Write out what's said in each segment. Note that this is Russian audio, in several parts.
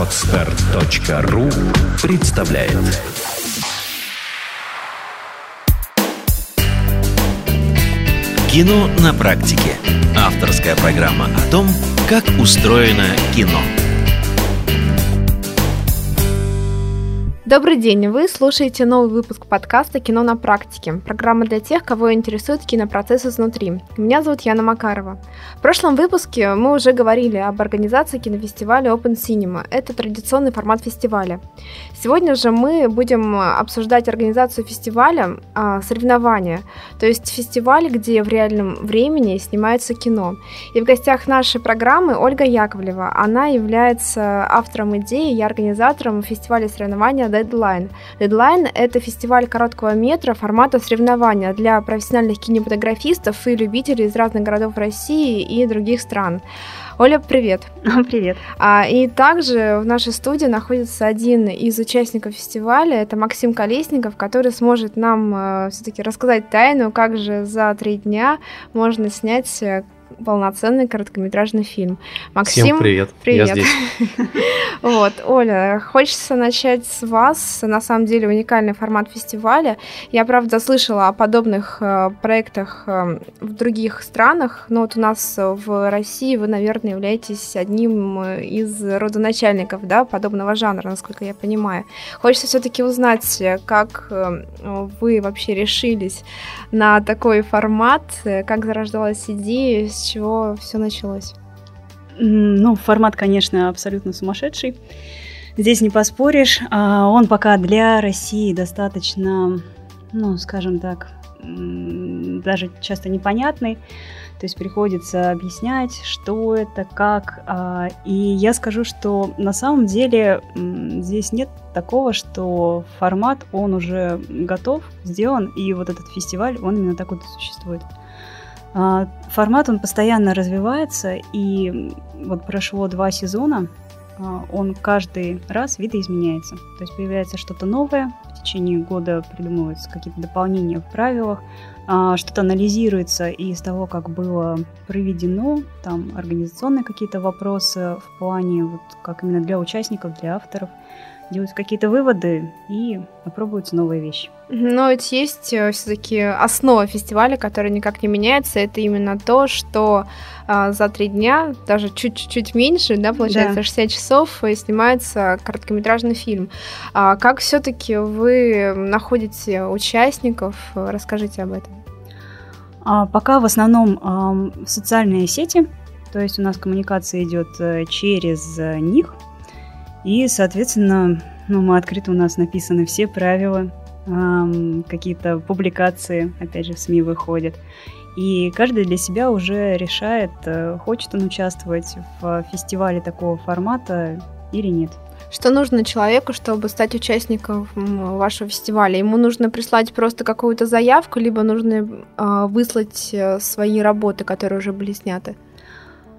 Отстар.ру представляет Кино на практике. Авторская программа о том, как устроено кино. Добрый день! Вы слушаете новый выпуск подкаста «Кино на практике». Программа для тех, кого интересует кинопроцесс изнутри. Меня зовут Яна Макарова. В прошлом выпуске мы уже говорили об организации кинофестиваля Open Cinema. Это традиционный формат фестиваля. Сегодня же мы будем обсуждать организацию фестиваля а, соревнования, то есть фестиваль, где в реальном времени снимается кино. И в гостях нашей программы Ольга Яковлева. Она является автором идеи и организатором фестиваля соревнования Deadline. Deadline — это фестиваль короткого метра формата соревнования для профессиональных кинематографистов и любителей из разных городов России и других стран. Оля, привет. Привет. А, и также в нашей студии находится один из участников фестиваля, это Максим Колесников, который сможет нам э, все-таки рассказать тайну, как же за три дня можно снять э, полноценный короткометражный фильм. Максим, Всем привет. Привет. Я здесь. Вот, Оля, хочется начать с вас. На самом деле уникальный формат фестиваля. Я, правда, слышала о подобных э, проектах э, в других странах, но вот у нас в России вы, наверное, являетесь одним из родоначальников да, подобного жанра, насколько я понимаю. Хочется все-таки узнать, как э, вы вообще решились на такой формат, как зарождалась идея, с чего все началось? Ну, формат, конечно, абсолютно сумасшедший. Здесь не поспоришь. А, он пока для России достаточно, ну, скажем так, даже часто непонятный. То есть приходится объяснять, что это, как. А, и я скажу, что на самом деле здесь нет такого, что формат, он уже готов, сделан, и вот этот фестиваль, он именно так вот и существует. А, формат, он постоянно развивается, и вот прошло два сезона, а, он каждый раз видоизменяется. То есть появляется что-то новое, в течение года придумываются какие-то дополнения в правилах, а, что-то анализируется из того, как было проведено, там организационные какие-то вопросы в плане, вот как именно для участников, для авторов – делают какие-то выводы и попробуются новые вещи. Но ведь есть э, все-таки основа фестиваля, которая никак не меняется. Это именно то, что а, за три дня, даже чуть-чуть меньше, да, получается, да. 60 часов, и снимается короткометражный фильм. А как все-таки вы находите участников? Расскажите об этом. А, пока в основном а, социальные сети, то есть у нас коммуникация идет э, через э, них, и, соответственно, ну, мы открыто, у нас написаны все правила, эм, какие-то публикации, опять же, в СМИ выходят. И каждый для себя уже решает, э, хочет он участвовать в фестивале такого формата или нет. Что нужно человеку, чтобы стать участником вашего фестиваля? Ему нужно прислать просто какую-то заявку, либо нужно э, выслать свои работы, которые уже были сняты?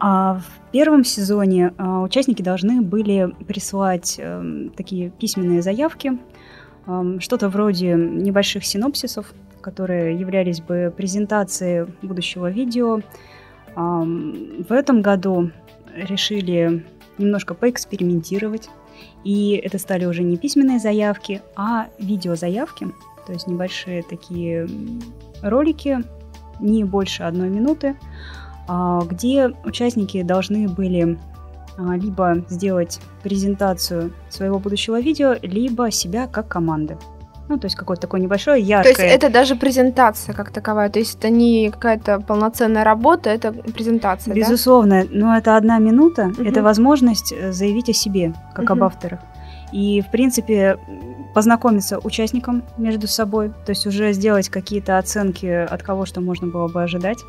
А в первом сезоне а, участники должны были прислать э, такие письменные заявки, что-то вроде небольших синопсисов, которые являлись бы презентацией будущего видео. В этом году решили немножко поэкспериментировать, и это стали уже не письменные заявки, а видеозаявки, то есть небольшие такие ролики, не больше одной минуты, а, где участники должны были либо сделать презентацию своего будущего видео, либо себя как команды. Ну, то есть какое-то такое небольшое, яркое... То есть это даже презентация как таковая, то есть это не какая-то полноценная работа, это презентация, Безусловно, да? но это одна минута, угу. это возможность э, заявить о себе, как угу. об авторах. И, в принципе, познакомиться участникам между собой, то есть уже сделать какие-то оценки, от кого что можно было бы ожидать.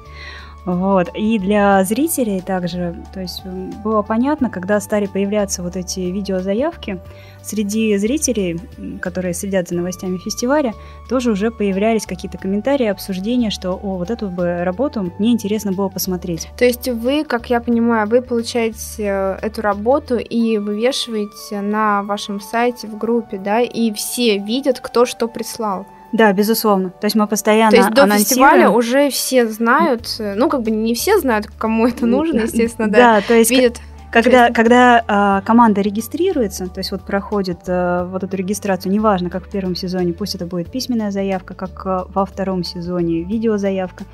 Вот. И для зрителей также, то есть было понятно, когда стали появляться вот эти видеозаявки, среди зрителей, которые следят за новостями фестиваля, тоже уже появлялись какие-то комментарии, обсуждения, что о, вот эту бы работу мне интересно было посмотреть. То есть вы, как я понимаю, вы получаете э, эту работу и вывешиваете на вашем сайте в группе, да, и все видят, кто что прислал. Да, безусловно. То есть мы постоянно То есть до фестиваля уже все знают, ну как бы не все знают, кому это нужно, естественно, да. Да, то есть видят Когда, когда а, команда регистрируется, то есть вот проходит а, вот эту регистрацию, неважно, как в первом сезоне, пусть это будет письменная заявка, как а, во втором сезоне видеозаявка,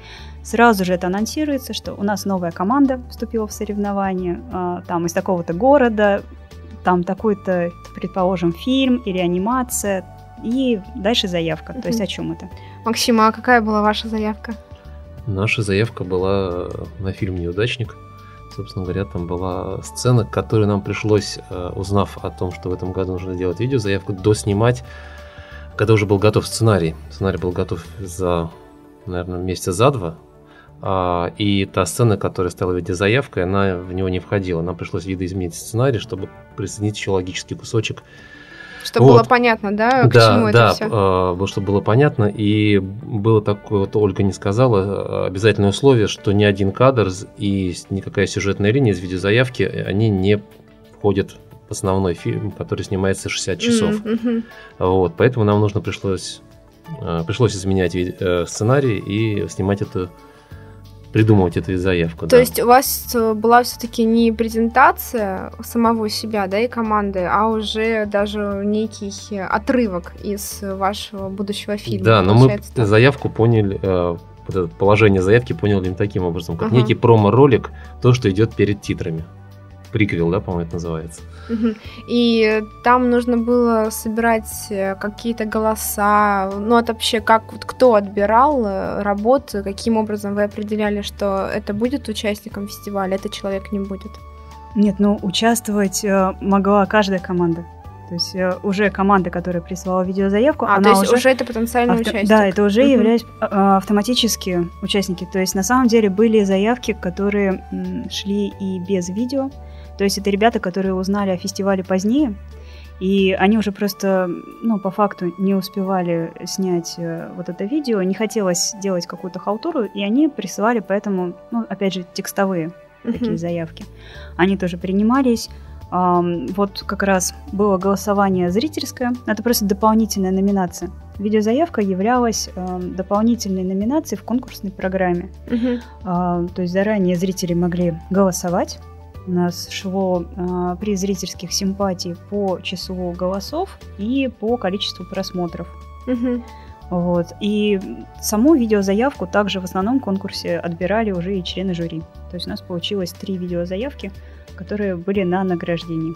сразу же это анонсируется, что у нас новая команда вступила в соревнование, а, там из такого-то города, там такой-то, предположим, фильм или анимация, и дальше заявка. То есть о чем это? Максима, а какая была ваша заявка? Наша заявка была на фильм «Неудачник». Собственно говоря, там была сцена, которую нам пришлось, э, узнав о том, что в этом году нужно делать видео, заявку доснимать, когда уже был готов сценарий. Сценарий был готов за, наверное, месяца за два, а, и та сцена, которая стала в виде заявкой, она в него не входила. Нам пришлось видоизменить сценарий, чтобы присоединить еще логический кусочек чтобы вот. было понятно, да, к да, чему да, это все? Да, чтобы было понятно. И было такое, вот Ольга не сказала, обязательное условие, что ни один кадр и никакая сюжетная линия из видеозаявки, они не входят в основной фильм, который снимается 60 часов. Mm-hmm. Вот, поэтому нам нужно пришлось, э, пришлось изменять э, сценарий и снимать эту придумывать эту заявку. То да. есть у вас э, была все-таки не презентация самого себя, да, и команды, а уже даже некий отрывок из вашего будущего фильма. Да, но мы так. заявку поняли, э, положение заявки поняли таким образом, как ага. некий промо-ролик, то, что идет перед титрами приквел, да, по-моему, это называется. И там нужно было собирать э, какие-то голоса, ну, это вообще как, вот кто отбирал э, работы, каким образом вы определяли, что это будет участником фестиваля, этот человек не будет? Нет, ну, участвовать э, могла каждая команда. То есть уже команда, которая прислала видеозаявку, а, она то есть уже, уже это потенциальный авто... участник. Да, это уже uh-huh. являются автоматические участники. То есть на самом деле были заявки, которые шли и без видео, то есть это ребята, которые узнали о фестивале позднее, и они уже просто, ну, по факту не успевали снять э, вот это видео, не хотелось делать какую-то халтуру, и они присылали поэтому, ну, опять же, текстовые uh-huh. такие заявки. Они тоже принимались. Вот как раз было голосование зрительское, это просто дополнительная номинация. Видеозаявка являлась дополнительной номинацией в конкурсной программе. Uh-huh. Uh, то есть заранее зрители могли голосовать нас шло э, при зрительских симпатий по числу голосов и по количеству просмотров. Угу. Вот. И саму видеозаявку также в основном конкурсе отбирали уже и члены жюри. То есть у нас получилось три видеозаявки, которые были на награждении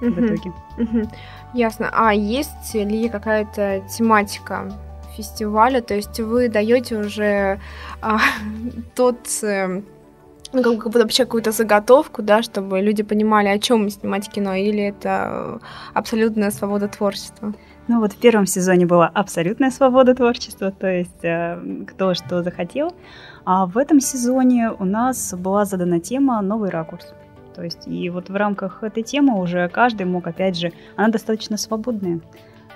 угу. в итоге. Угу. Ясно. А есть ли какая-то тематика фестиваля? То есть вы даете уже а, тот... Ну, как, как бы вообще какую-то заготовку, да, чтобы люди понимали, о чем снимать кино, или это абсолютная свобода творчества? Ну вот в первом сезоне была абсолютная свобода творчества, то есть э, кто что захотел. А в этом сезоне у нас была задана тема «Новый ракурс». То есть и вот в рамках этой темы уже каждый мог, опять же, она достаточно свободная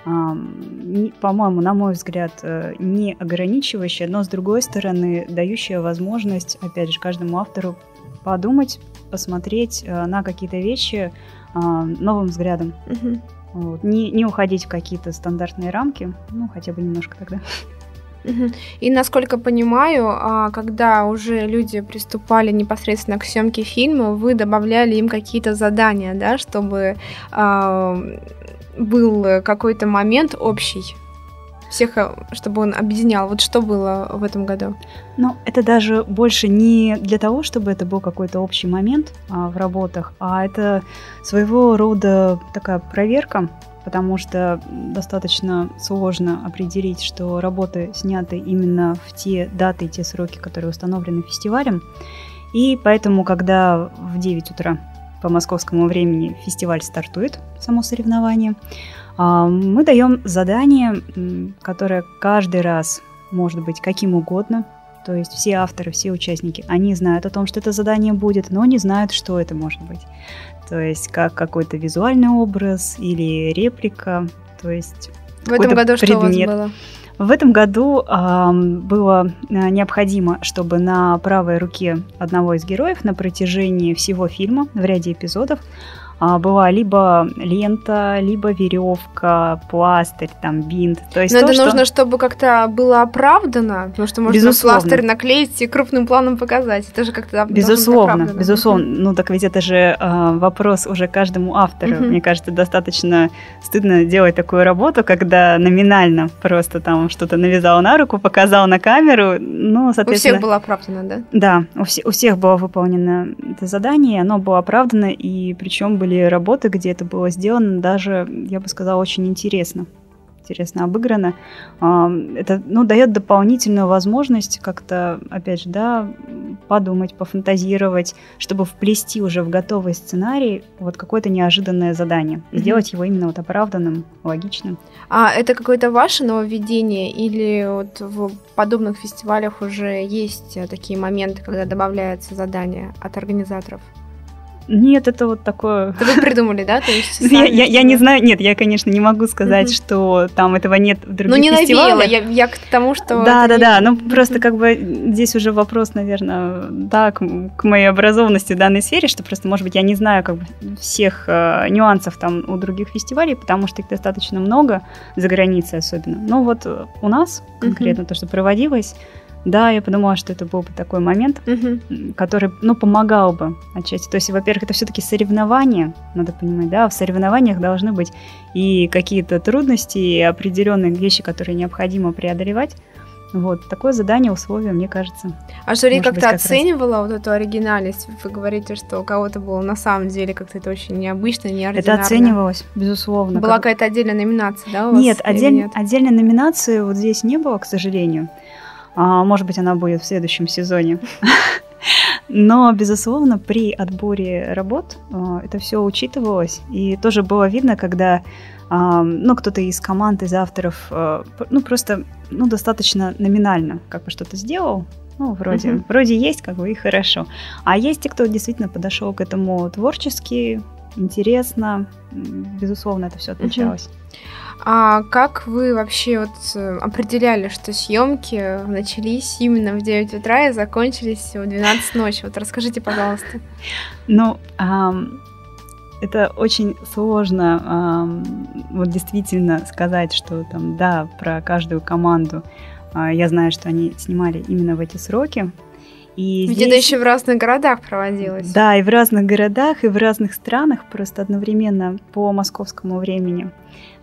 по-моему, на мой взгляд, э, не ограничивающая, но с другой стороны, дающая возможность, опять же, каждому автору подумать, посмотреть э, на какие-то вещи а, новым взглядом. Угу. Вот. Не, не уходить в какие-то стандартные рамки, ну, хотя бы немножко тогда. И насколько понимаю, а, когда уже люди приступали непосредственно к съемке фильма, вы добавляли им какие-то задания, да, чтобы был э, какой-то момент общий всех, э, чтобы он объединял. Вот что было в этом году? Ну, это даже больше не для того, чтобы это был какой-то общий момент а, в работах, а это своего рода такая проверка, потому что достаточно сложно определить, что работы сняты именно в те даты и те сроки, которые установлены фестивалем. И поэтому, когда в 9 утра по московскому времени фестиваль стартует, само соревнование, а, мы даем задание, которое каждый раз может быть каким угодно. То есть все авторы, все участники, они знают о том, что это задание будет, но не знают, что это может быть. То есть как какой-то визуальный образ или реплика. То есть в этом году предмет. что у вас было? В этом году э, было необходимо, чтобы на правой руке одного из героев на протяжении всего фильма в ряде эпизодов была либо лента, либо веревка, пластырь, там бинт. То есть Но то, это что... нужно, чтобы как-то было оправдано, потому что можно безусловно. пластырь наклеить и крупным планом показать. Это же как-то безусловно, безусловно. Ну так ведь это же э, вопрос уже каждому автору. Угу. Мне кажется, достаточно стыдно делать такую работу, когда номинально просто там что-то навязал на руку, показал на камеру. Ну, соответственно. У всех было оправдано, да? Да, у, вс- у всех было выполнено это задание, оно было оправдано, и причем были работы, где это было сделано даже, я бы сказала, очень интересно интересно обыграно. Это ну, дает дополнительную возможность как-то, опять же, да, подумать, пофантазировать, чтобы вплести уже в готовый сценарий вот какое-то неожиданное задание. Mm-hmm. Сделать его именно вот оправданным, логичным. А это какое-то ваше нововведение или вот в подобных фестивалях уже есть такие моменты, когда добавляется задание от организаторов? Нет, это вот такое... Это вы придумали, да? То есть я, я, я не знаю, нет, я, конечно, не могу сказать, угу. что там этого нет в других Ну, не фестивалях. навеяло, я, я к тому, что... Да, да, да, ну просто как бы здесь уже вопрос, наверное, да, к, к моей образованности в данной сфере, что просто, может быть, я не знаю как бы всех э, нюансов там у других фестивалей, потому что их достаточно много, за границей особенно. Но вот у нас конкретно угу. то, что проводилось, да, я подумала, что это был бы такой момент, угу. который, ну, помогал бы отчасти. То есть, во-первых, это все-таки соревнования, надо понимать, да, в соревнованиях должны быть и какие-то трудности, и определенные вещи, которые необходимо преодолевать. Вот, такое задание, условие, мне кажется. А жюри как-то как оценивала раз... вот эту оригинальность? Вы говорите, что у кого-то было на самом деле как-то это очень необычно, неординарно. Это оценивалось, безусловно. Была как... какая-то отдельная номинация, да, у Нет, отдель... нет, отдельной номинации вот здесь не было, к сожалению. А, может быть, она будет в следующем сезоне. Но, безусловно, при отборе работ а, это все учитывалось. И тоже было видно, когда а, ну, кто-то из команд, из авторов, ну, просто, ну, достаточно номинально как бы что-то сделал, ну, вроде, uh-huh. вроде есть, как бы, и хорошо. А есть те, кто действительно подошел к этому творчески, интересно, безусловно, это все отличалось. Uh-huh. А как вы вообще вот э, определяли, что съемки начались именно в 9 утра и закончились в 12 ночи? Вот расскажите, пожалуйста. Ну, это очень сложно вот действительно сказать, что там, да, про каждую команду. А, я знаю, что они снимали именно в эти сроки, и Ведь здесь... это еще в разных городах проводилось. Да, и в разных городах, и в разных странах, просто одновременно по московскому времени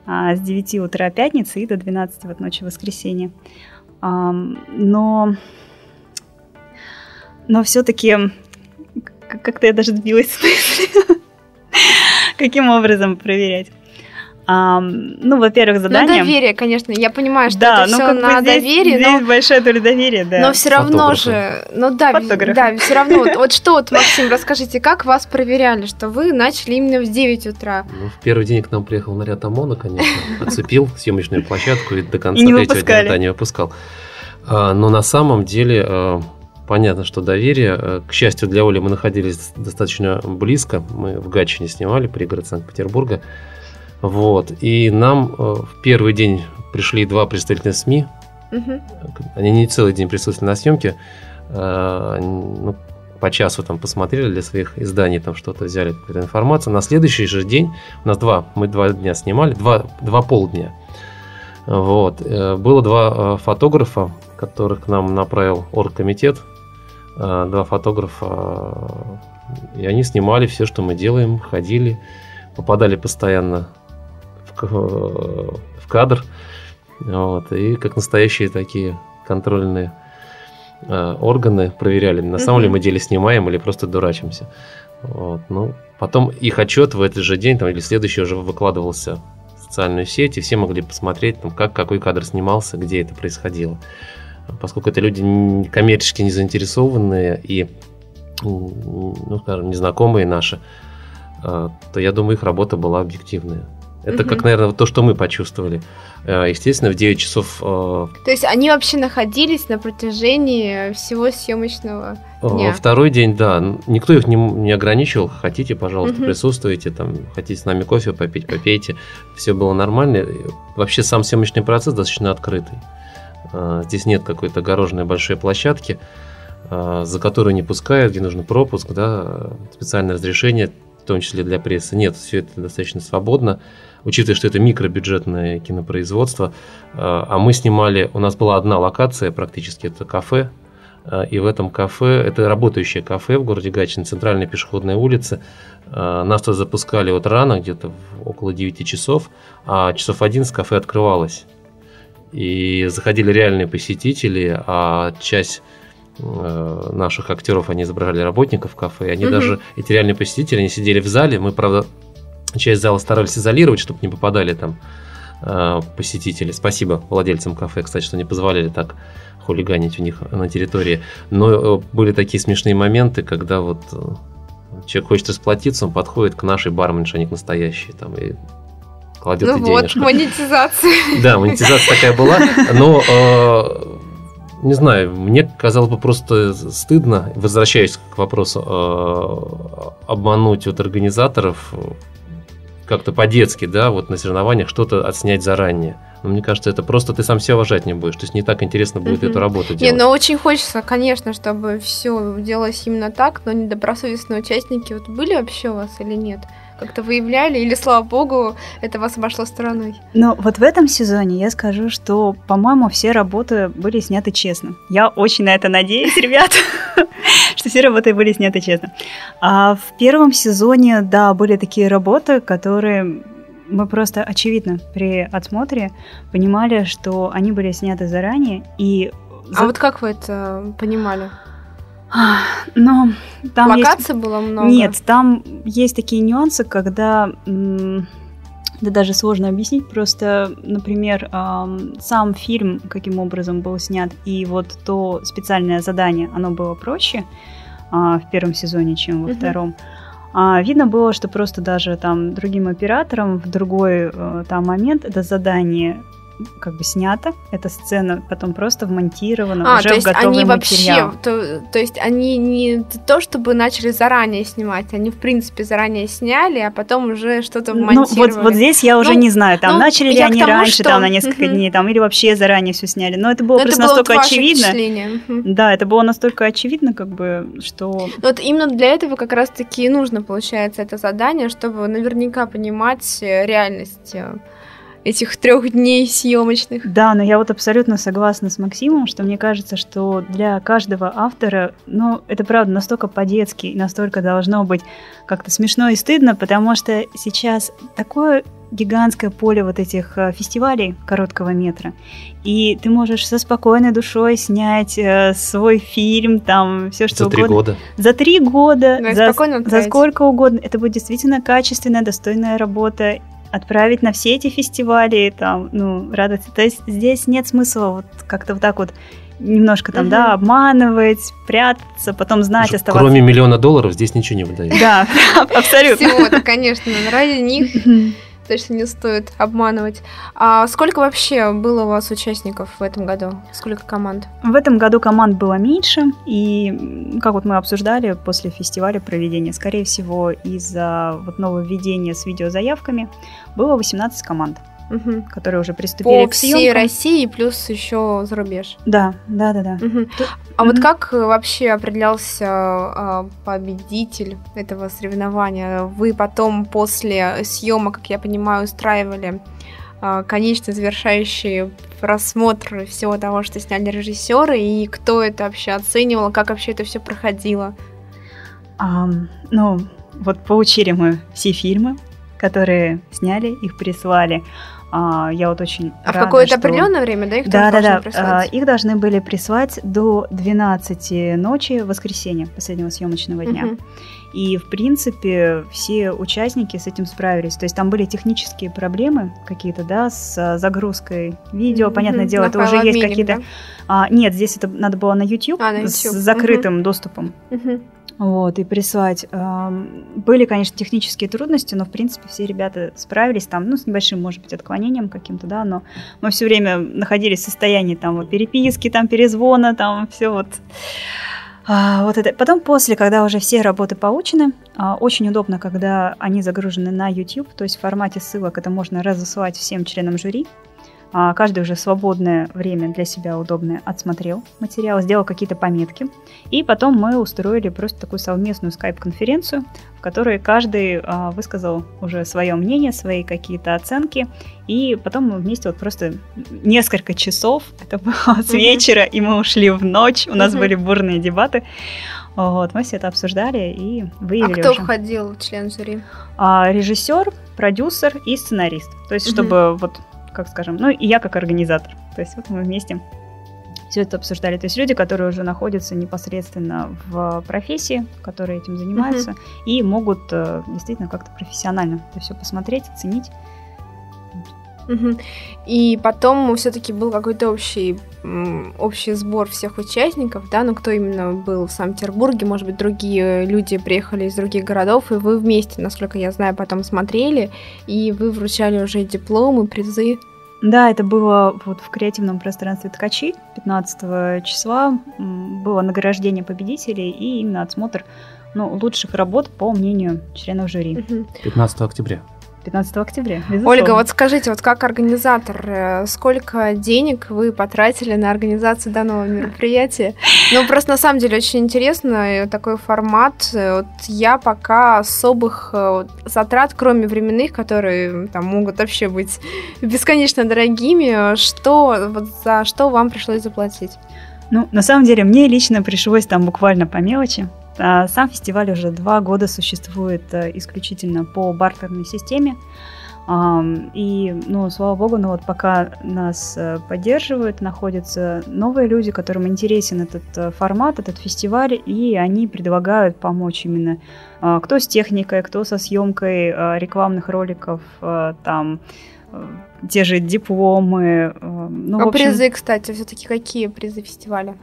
с 9 утра пятницы и до 12 вот ночи воскресенья. А, но но все-таки как-то я даже сбилась с мысли, каким образом проверять. А, ну, во-первых, задание. Ну, доверие, конечно. Я понимаю, что да, это ну, все на здесь, доверие. Здесь но... большое доля доверия, да. Но все равно же. Ну да, да, все равно. Вот, вот что вот, Максим, расскажите, как вас проверяли, что вы начали именно в 9 утра? Ну, в первый день к нам приехал наряд ОМОНа, конечно, оцепил съемочную площадку и до конца третьего дня не выпускал. А, но на самом деле а, понятно, что доверие. А, к счастью для Оли, мы находились достаточно близко. Мы в Гатчине снимали, пригород Санкт-Петербурга. Вот. И нам э, в первый день пришли два представителя СМИ. Угу. Они не целый день присутствовали на съемке. Э, ну, по часу там посмотрели для своих изданий, там что-то взяли, какую-то информацию. На следующий же день, у нас два, мы два дня снимали, два, два полдня. Вот. Э, было два фотографа, которых к нам направил оргкомитет. Два фотографа, и они снимали все, что мы делаем, ходили, попадали постоянно в кадр. Вот, и как настоящие такие контрольные э, органы проверяли, на самом ли мы деле снимаем или просто дурачимся. Вот, ну, потом их отчет в этот же день там, или следующий уже выкладывался в социальную сеть, и все могли посмотреть, там, как какой кадр снимался, где это происходило. Поскольку это люди коммерчески не заинтересованные и, ну, скажем, незнакомые наши, э, то я думаю, их работа была объективная. Это угу. как, наверное, то, что мы почувствовали. Э, естественно, в 9 часов... Э, то есть они вообще находились на протяжении всего съемочного э, дня? Второй день, да. Никто их не, не ограничивал. Хотите, пожалуйста, угу. присутствуйте. Там, хотите с нами кофе попить, попейте. Все было нормально. Вообще сам съемочный процесс достаточно открытый. Здесь нет какой-то огороженной большой площадки, за которую не пускают, где нужно пропуск, да, специальное разрешение в том числе для прессы. Нет, все это достаточно свободно, учитывая, что это микробюджетное кинопроизводство. А мы снимали, у нас была одна локация практически, это кафе, и в этом кафе, это работающее кафе в городе Гатчине, центральная пешеходная улица, нас туда запускали вот рано, где-то около 9 часов, а часов 11 кафе открывалось. И заходили реальные посетители, а часть Э, наших актеров, они изображали работников кафе, и они угу. даже, эти реальные посетители, они сидели в зале, мы, правда, часть зала старались изолировать, чтобы не попадали там э, посетители. Спасибо владельцам кафе, кстати, что не позволяли так хулиганить у них на территории. Но э, были такие смешные моменты, когда вот человек хочет расплатиться, он подходит к нашей барменше, они к настоящей, там, и кладет ну и вот, денежку. монетизация. Да, монетизация такая была, но не знаю, мне казалось бы просто стыдно, возвращаясь к вопросу, э, обмануть вот организаторов как-то по-детски, да, вот на соревнованиях что-то отснять заранее. Но мне кажется, это просто ты сам себя уважать не будешь. То есть не так интересно будет эту работу делать. Не, но очень хочется, конечно, чтобы все делалось именно так, но недобросовестные участники вот были вообще у вас или нет? Как-то выявляли, или, слава богу, это вас обошло стороной? Ну, вот в этом сезоне я скажу, что, по-моему, все работы были сняты честно. Я очень на это надеюсь, ребят, что все работы были сняты честно. А в первом сезоне, да, были такие работы, которые мы просто очевидно при отсмотре понимали, что они были сняты заранее и а вот как вы это понимали? Но там Локаций есть... было много? Нет, там есть такие нюансы, когда... Да даже сложно объяснить, просто, например, сам фильм, каким образом был снят, и вот то специальное задание, оно было проще а, в первом сезоне, чем во втором. А, видно было, что просто даже там другим операторам в другой э, там момент это задание как бы снято, эта сцена потом просто вмонтирована а, уже то есть в готовый они материал. вообще, то, то есть они не то, чтобы начали заранее снимать, они в принципе заранее сняли, а потом уже что-то вмонтировали. Ну вот, вот здесь я уже ну, не знаю, там ну, начали ли они тому, раньше, что... там на несколько угу. дней, там или вообще заранее все сняли, но это было но просто это настолько было очевидно. Да, это было настолько очевидно, как бы, что. Вот именно для этого как раз-таки и нужно, получается, это задание, чтобы наверняка понимать э, реальность э, этих трех дней съемочных. Да, но я вот абсолютно согласна с Максимом, что мне кажется, что для каждого автора, ну, это правда настолько по-детски и настолько должно быть как-то смешно и стыдно, потому что сейчас такое гигантское поле вот этих э, фестивалей короткого метра, и ты можешь со спокойной душой снять э, свой фильм, там все что за угодно. За три года. За три года. Да, за, за сколько угодно. Это будет действительно качественная, достойная работа, отправить на все эти фестивали, там, ну, радоваться. То есть здесь нет смысла вот как-то вот так вот немножко там, угу. да, обманывать, прятаться, потом знать, Уже оставаться. Кроме миллиона долларов здесь ничего не выдают. Да, абсолютно. Всего-то, конечно, ради них точно не стоит обманывать. А сколько вообще было у вас участников в этом году? Сколько команд? В этом году команд было меньше, и как вот мы обсуждали после фестиваля проведения, скорее всего, из-за вот нововведения с видеозаявками было 18 команд угу. которые уже приступили По к съемкам. всей России плюс еще за рубеж. Да, да, да, да. Угу. А угу. вот как вообще определялся а, победитель этого соревнования? Вы потом после съемок, как я понимаю, устраивали а, конечно завершающий просмотр всего того, что сняли режиссеры, и кто это вообще оценивал, как вообще это все проходило? Um, ну, вот получили мы все фильмы, которые сняли, их прислали. А, я вот очень А рада, в какое-то что... определенное время, да, их да, да, да. Прислать? А, их должны были прислать до 12 ночи воскресенья, последнего съемочного дня. Uh-huh. И, в принципе, все участники с этим справились. То есть там были технические проблемы какие-то, да, с загрузкой видео. Mm-hmm. Понятное дело, на это уже есть какие-то... Да? А, нет, здесь это надо было на YouTube, а, на YouTube. с закрытым mm-hmm. доступом. Mm-hmm вот, и прислать. Были, конечно, технические трудности, но, в принципе, все ребята справились там, ну, с небольшим, может быть, отклонением каким-то, да, но мы все время находились в состоянии там вот, переписки, там, перезвона, там, все вот. А, вот это. Потом после, когда уже все работы получены, а, очень удобно, когда они загружены на YouTube, то есть в формате ссылок это можно разослать всем членам жюри, каждый уже свободное время для себя удобное отсмотрел материал, сделал какие-то пометки. И потом мы устроили просто такую совместную скайп-конференцию, в которой каждый а, высказал уже свое мнение, свои какие-то оценки. И потом мы вместе вот просто несколько часов, это было с вечера, и мы ушли в ночь, у нас были бурные дебаты. Вот, мы все это обсуждали и выявили А кто уже. входил в член жюри? А, режиссер, продюсер и сценарист. То есть, чтобы вот, как скажем, ну и я как организатор. То есть вот мы вместе все это обсуждали. То есть люди, которые уже находятся непосредственно в профессии, которые этим занимаются, и могут э, действительно как-то профессионально это все посмотреть, оценить. Мгм. И потом все-таки был какой-то общий, общий сбор всех участников, да, ну кто именно был в Санкт-Петербурге, может быть, другие люди приехали из других городов, и вы вместе, насколько я знаю, потом смотрели, и вы вручали уже дипломы, призы. Да, это было вот в креативном пространстве Ткачи 15 числа. Было награждение победителей и именно отсмотр ну, лучших работ по мнению членов жюри. Мгм. 15 октября. 15 октября. безусловно. Ольга, вот скажите, вот как организатор, э, сколько денег вы потратили на организацию данного мероприятия? Ну, просто на самом деле очень интересно э, такой формат. Э, Вот я пока особых затрат, кроме временных, которые там могут вообще быть бесконечно дорогими, что вот за что вам пришлось заплатить? Ну, на самом деле, мне лично пришлось там буквально по мелочи. А, Сам фестиваль уже два года существует э, исключительно по бартерной системе. И, ну, слава богу, ну вот пока нас э, поддерживают, находятся новые люди, которым интересен этот э, формат, этот фестиваль, и они предлагают помочь именно а, кто с техникой, кто со съемкой рекламных роликов, там те же дипломы. Ну, а общем, призы, кстати, все-таки какие призы фестиваля?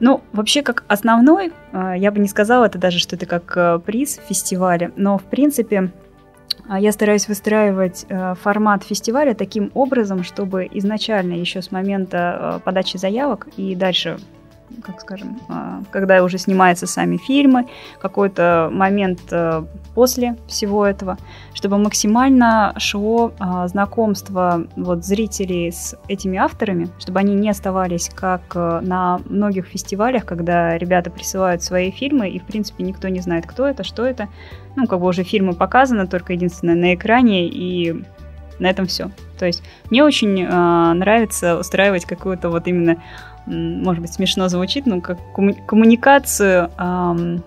Ну, вообще, как основной, э, я бы не сказала это даже, что это как э, приз фестиваля, но, в принципе, а, я стараюсь выстраивать э, формат фестиваля таким образом, чтобы изначально, еще с момента э, подачи заявок и дальше, как скажем, э, когда уже снимаются сами фильмы, какой-то момент э, после всего этого, чтобы максимально шло а, знакомство вот зрителей с этими авторами, чтобы они не оставались как э, на многих фестивалях, когда ребята присылают свои фильмы, и в принципе никто не знает, кто это, что это. Ну, как бы уже фильмы показаны, только единственное на экране, и на этом все. То есть мне очень э, нравится устраивать какую-то вот именно, может быть, смешно звучит, но как комму- коммуникацию ам,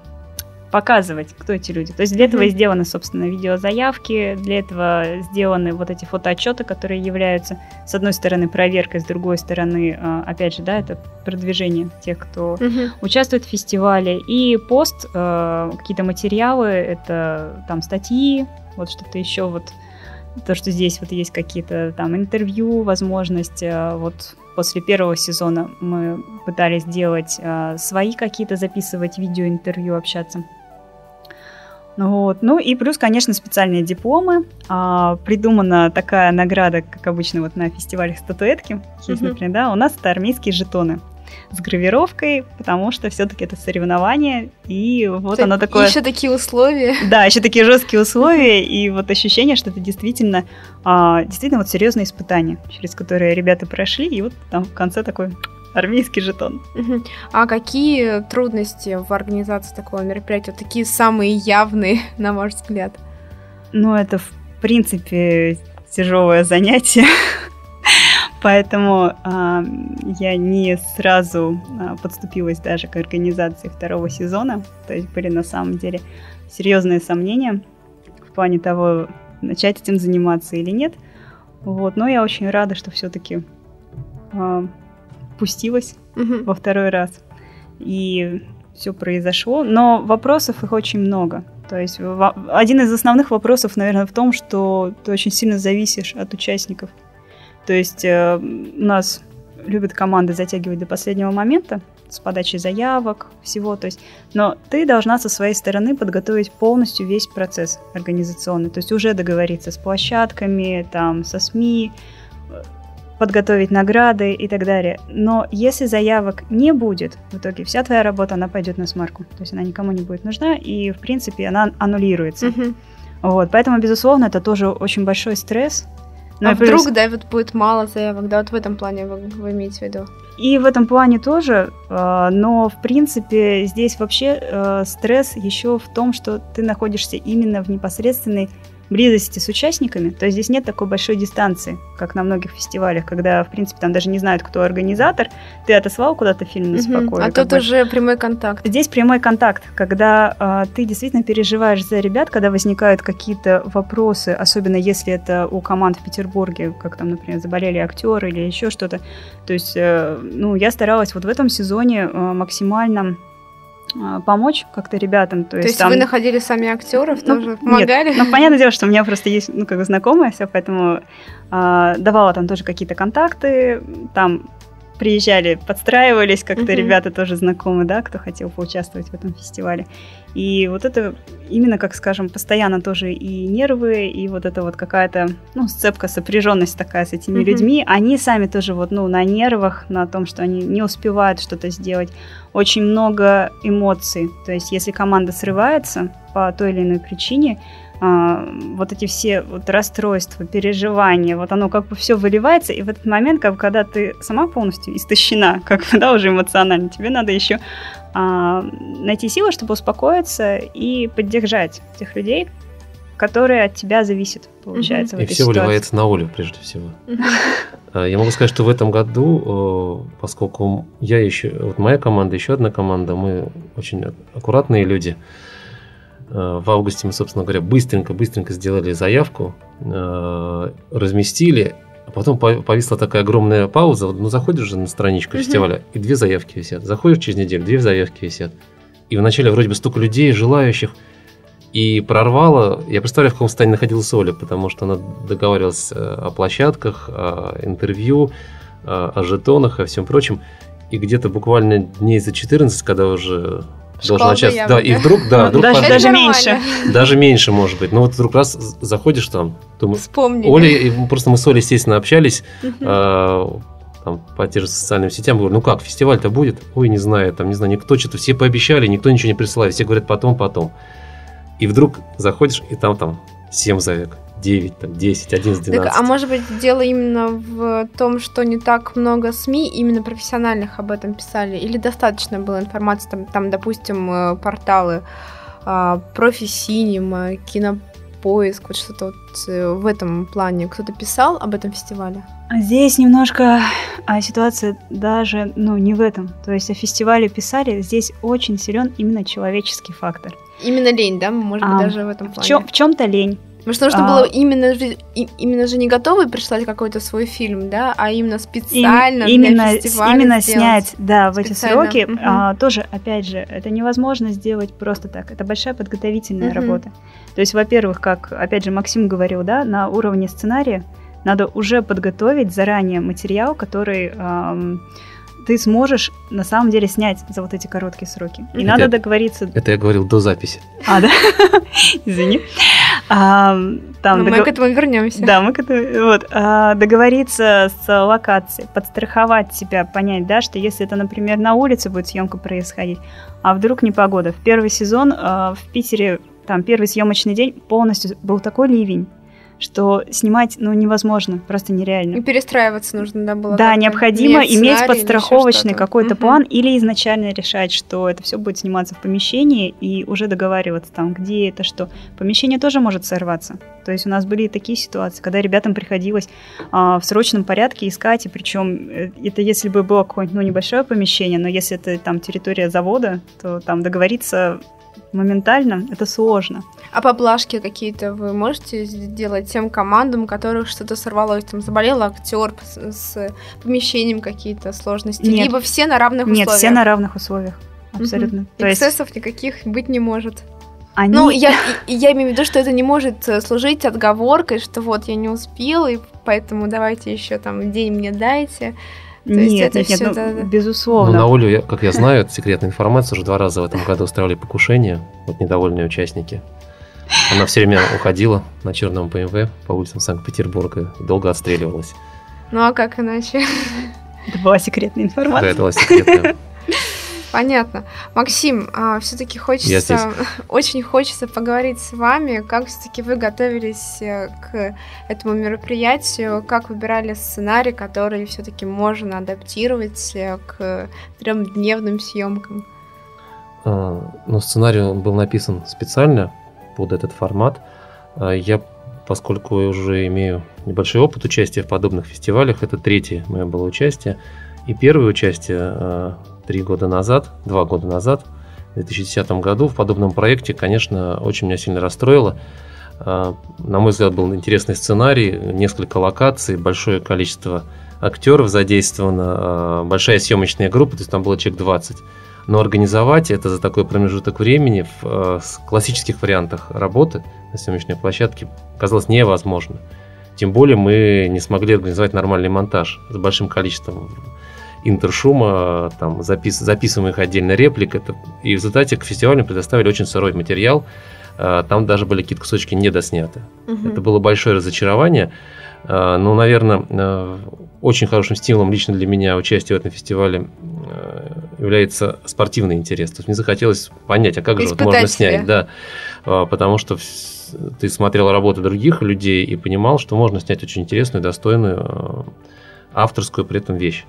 показывать, кто эти люди. То есть для этого сделаны, собственно, видеозаявки, для этого сделаны вот эти фотоотчеты, которые являются, с одной стороны, проверкой, с другой стороны, а, опять же, да, это продвижение тех, кто участвует в фестивале. И пост, э, какие-то материалы, это там статьи, вот что-то еще вот то, что здесь вот есть какие-то там интервью, возможность. э, Вот после первого сезона мы пытались делать э, свои какие-то, записывать видеоинтервью, общаться. Вот. Ну и плюс, конечно, специальные дипломы. А, придумана такая награда, как обычно вот на фестивалях статуэтки. Есть, Мгм. например, да, у нас это армейские жетоны с гравировкой, потому что все-таки это соревнование, и вот оно такое... Еще такие условия. Да, еще такие жесткие условия, и вот ощущение, что это действительно, а, действительно вот серьезное испытание, через которое ребята прошли, и вот там в конце такой армейский жетон. А какие трудности в организации такого мероприятия? Такие самые явные, на ваш взгляд? Ну, это, в принципе, тяжелое занятие. Поэтому а, я не сразу а, подступилась даже к организации второго сезона. То есть были на самом деле серьезные сомнения в плане того, начать этим заниматься или нет. Вот. Но я очень рада, что все-таки пустилась Мгм. во второй раз. И все произошло. Но вопросов их очень много. То есть один из основных вопросов, наверное, в том, что ты очень сильно зависишь от участников. То есть э, у нас любят команды затягивать до последнего момента с подачей заявок, всего. То есть, но ты должна со своей стороны подготовить полностью весь процесс организационный. То есть уже договориться с площадками, там, со СМИ, э, подготовить награды и так далее. Но если заявок не будет, в итоге вся твоя работа, она пойдет на смарку. То есть она никому не будет нужна, и, в принципе, она аннулируется. Мгм. Вот, поэтому, безусловно, это тоже очень большой стресс Ну, а вдруг, плюс... да, вот будет мало заявок, да, вот в этом плане вы, вы имеете в виду? И в этом плане тоже, э, но в принципе здесь вообще э, стресс еще в том, что ты находишься именно в непосредственной близости с участниками, то есть здесь нет такой большой дистанции, как на многих фестивалях, когда, в принципе, там даже не знают, кто организатор, ты отослал куда-то фильм на спокойно. А тут бы. уже прямой контакт. Здесь прямой контакт, когда а, ты действительно переживаешь за ребят, когда возникают какие-то вопросы, особенно если это у команд в Петербурге, как там, например, заболели актеры или еще что-то. То есть, э, ну, я старалась вот в этом сезоне э, максимально помочь как-то ребятам. То, то есть, есть там... вы находили сами актеров, ну, тоже помогали? Нет, ну, понятное дело, что у меня просто есть, ну, как бы знакомая все, поэтому э, давала там тоже какие-то контакты, там приезжали, подстраивались, как-то uh-huh. ребята тоже знакомы, да, кто хотел поучаствовать в этом фестивале. И вот это именно, как скажем, постоянно тоже и нервы, и вот это вот какая-то, ну, сцепка, сопряженность такая с этими uh-huh. людьми. Они сами тоже вот, ну, на нервах, на том, что они не успевают что-то сделать. Очень много эмоций. То есть, если команда срывается по той или иной причине, а, вот эти все вот расстройства, переживания, вот оно как бы все выливается, и в этот момент, как бы, когда ты сама полностью истощена, как бы, да, уже эмоционально, тебе надо еще а, найти силы, чтобы успокоиться и поддержать тех людей, которые от тебя зависят, получается. И все выливается на Олю, прежде всего. А, я могу сказать, что в этом году, поскольку я еще, вот моя команда, еще одна команда, мы очень аккуратные люди, Э, в августе мы, собственно говоря, быстренько-быстренько сделали заявку, э, разместили, а потом повисла такая огромная пауза. Ну, заходишь же на страничку фестиваля, и две заявки висят. Заходишь через неделю, две заявки висят. И вначале вроде бы столько людей, желающих, и прорвало. Я представляю, в каком состоянии находилась Оля, потому что она договаривалась э, о площадках, о интервью, о жетонах, о всем прочем. И где-то буквально дней за 14, когда уже должен начаться. Да, и вдруг, да, вдруг даже, даже меньше. Даже меньше, может быть. Ну вот вдруг раз заходишь там, думаю, Вспомнили. Оля, просто мы с Олей, естественно, общались, а, там, по тем же социальным сетям, говорю, ну как, фестиваль-то будет? Ой, не знаю, там, не знаю, никто что-то, все пообещали, никто ничего не присылает, все говорят потом, потом. И вдруг заходишь, и там, там, 7 заявок. 9, там, 10, 11, 12. Так, а может быть, дело именно в том, что не так много СМИ именно профессиональных об этом писали? Или достаточно было информации, там, там допустим, э, порталы а, профи Синема, Кинопоиск, вот что-то вот э, в этом плане. Кто-то писал об этом фестивале? Здесь немножко а ситуация даже, ну, не в этом. То есть о фестивале писали, здесь очень силен именно человеческий фактор. Именно лень, да? Может быть, а, даже в этом плане. В, чем, в чем-то лень. Может, нужно а... было именно, именно же не готовый прислать какой-то свой фильм, да, а именно специально И, именно, для фестиваля Именно снять, да, в эти сроки. Угу. А, тоже, опять же, это невозможно сделать просто так. Это большая подготовительная угу. работа. То есть, во-первых, как, опять же, Максим говорил, да, на уровне сценария надо уже подготовить заранее материал, который... Эм, ты сможешь на самом деле снять за вот эти короткие сроки. И это надо договориться. Это я говорил до записи. А, да? Извини. А, там ну, дог... Мы к этому вернемся. Да, мы к этому. Вот. А, договориться с локацией, подстраховать себя, понять, да, что если это, например, на улице будет съемка происходить, а вдруг непогода. В первый сезон а, в Питере, там, первый съемочный день полностью был такой ливень, что снимать, ну, невозможно, просто нереально. И перестраиваться нужно, да, было? Да, необходимо иметь подстраховочный какой-то угу. план или изначально решать, что это все будет сниматься в помещении и уже договариваться там, где это что. Помещение тоже может сорваться. То есть у нас были такие ситуации, когда ребятам приходилось а, в срочном порядке искать, и причем э, это если бы было какое-нибудь ну, небольшое помещение, но если это там территория завода, то там договориться моментально, это сложно. А поблажки какие-то вы можете сделать тем командам, у которых что-то сорвалось, там заболел актер с, помещением какие-то сложности, Нет. либо все на равных условиях? Нет, все на равных условиях, абсолютно. Угу. То Эксцессов есть... никаких быть не может. Они... Ну, я, я имею в виду, что это не может э, служить отговоркой, что вот я не успел, и поэтому давайте еще там день мне дайте. То нет, нет, нет, ну, да, да. безусловно. Ну, на Олю, как я знаю, это секретная информация, уже два раза в этом году устраивали покушение, вот недовольные участники. Она все время уходила на черном ПМВ по улицам Санкт-Петербурга и долго отстреливалась. Ну а как иначе? Это была секретная информация. Да, это была секретная. Понятно. Максим, а, все-таки хочется, очень хочется поговорить с вами, как все-таки вы готовились э, к этому мероприятию, как выбирали сценарий, который все-таки можно адаптировать э, к трехдневным съемкам. А, ну, сценарий был написан специально под этот формат. А, я, поскольку уже имею небольшой опыт участия в подобных фестивалях, это третье мое было участие, и первое участие три года назад, два года назад, в 2010 году в подобном проекте, конечно, очень меня сильно расстроило. На мой взгляд, был интересный сценарий, несколько локаций, большое количество актеров задействовано, большая съемочная группа, то есть там было человек 20 но организовать это за такой промежуток времени в э, классических вариантах работы на съемочной площадке казалось невозможно. Тем более мы не смогли организовать нормальный монтаж с большим количеством интершума, там, запис, записываемых отдельно реплик. Это, и в результате к фестивалю предоставили очень сырой материал. Э, там даже были какие-то кусочки недосняты. Угу. Это было большое разочарование. Э, ну, наверное, э, очень хорошим стимулом лично для меня участие в этом фестивале является спортивный интерес. То есть мне захотелось понять, а как же вот можно снять, да, потому что ты смотрел работы других людей и понимал, что можно снять очень интересную, достойную авторскую при этом вещь.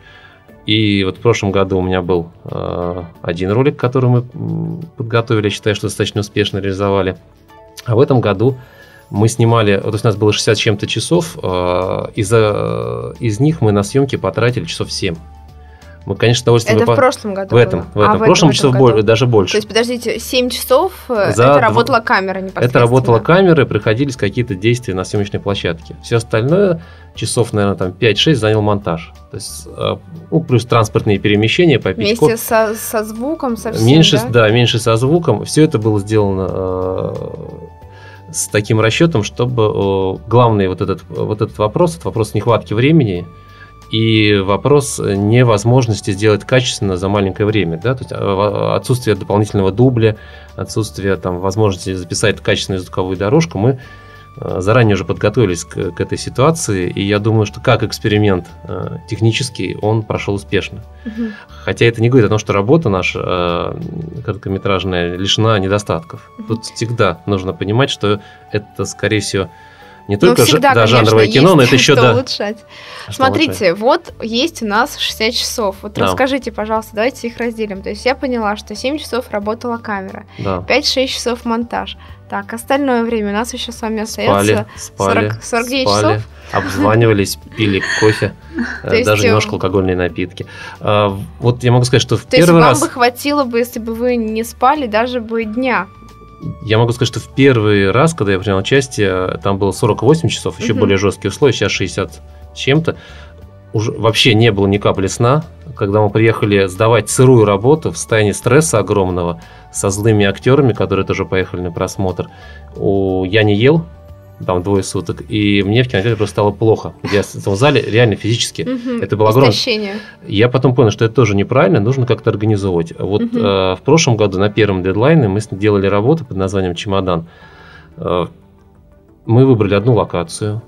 И вот в прошлом году у меня был один ролик, который мы подготовили, я считаю, что достаточно успешно реализовали. А в этом году мы снимали, то есть у нас было 60 чем-то часов, э, из, из них мы на съемки потратили часов 7. Мы, конечно, удовольствие... Это в прошлом году В этом, было? в этом. А, в, прошлом этом часов году. даже больше. То есть, подождите, 7 часов э, За это работала камера непосредственно? Это работала камера, приходились какие-то действия на съемочной площадке. Все остальное, часов, наверное, там 5-6 занял монтаж. То есть, э, ну, плюс транспортные перемещения, попить Вместе кофе. со, со звуком, совсем, меньше, да? Да, меньше со звуком. Все это было сделано с таким расчетом, чтобы главный вот этот, вот этот вопрос, это вопрос нехватки времени и вопрос невозможности сделать качественно за маленькое время, да, то есть а, отсутствие дополнительного дубля, отсутствие там возможности записать качественную звуковую дорожку, мы Э, заранее уже подготовились к, к этой ситуации, и я думаю, что как эксперимент э, технический он прошел успешно. Угу. Хотя это не говорит о том, что работа наша э, короткометражная лишена недостатков. Угу. Тут всегда нужно понимать, что это, скорее всего, не ну, только всегда, да, жанровое кино, но это еще да. улучшать. Что Смотрите, улучшать? вот есть у нас 60 часов. Вот да. расскажите, пожалуйста, давайте их разделим. То есть я поняла, что 7 часов работала камера, да. 5-6 часов монтаж. Так, остальное время у нас еще с вами остается спали, 40, 49 спали, часов. Обзванивались, пили кофе, э, даже немножко алкогольные напитки. А, вот я могу сказать, что в первый раз... вам бы хватило бы, если бы вы не спали, даже бы дня. Я могу сказать, что в первый раз, когда я принял участие, там было 48 часов, еще более жесткие условия, сейчас 60 чем-то. Уже вообще не было ни капли сна. Когда мы приехали сдавать сырую работу в состоянии стресса огромного, со злыми актерами, которые тоже поехали на просмотр. Я не ел, там двое суток, и мне в кинотеатре просто стало плохо. Я в этом зале реально физически. Это было огромное. Я потом понял, что это тоже неправильно, нужно как-то организовывать. Вот э, в прошлом году на первом дедлайне мы делали работу под названием «Чемодан». Э, мы выбрали одну локацию,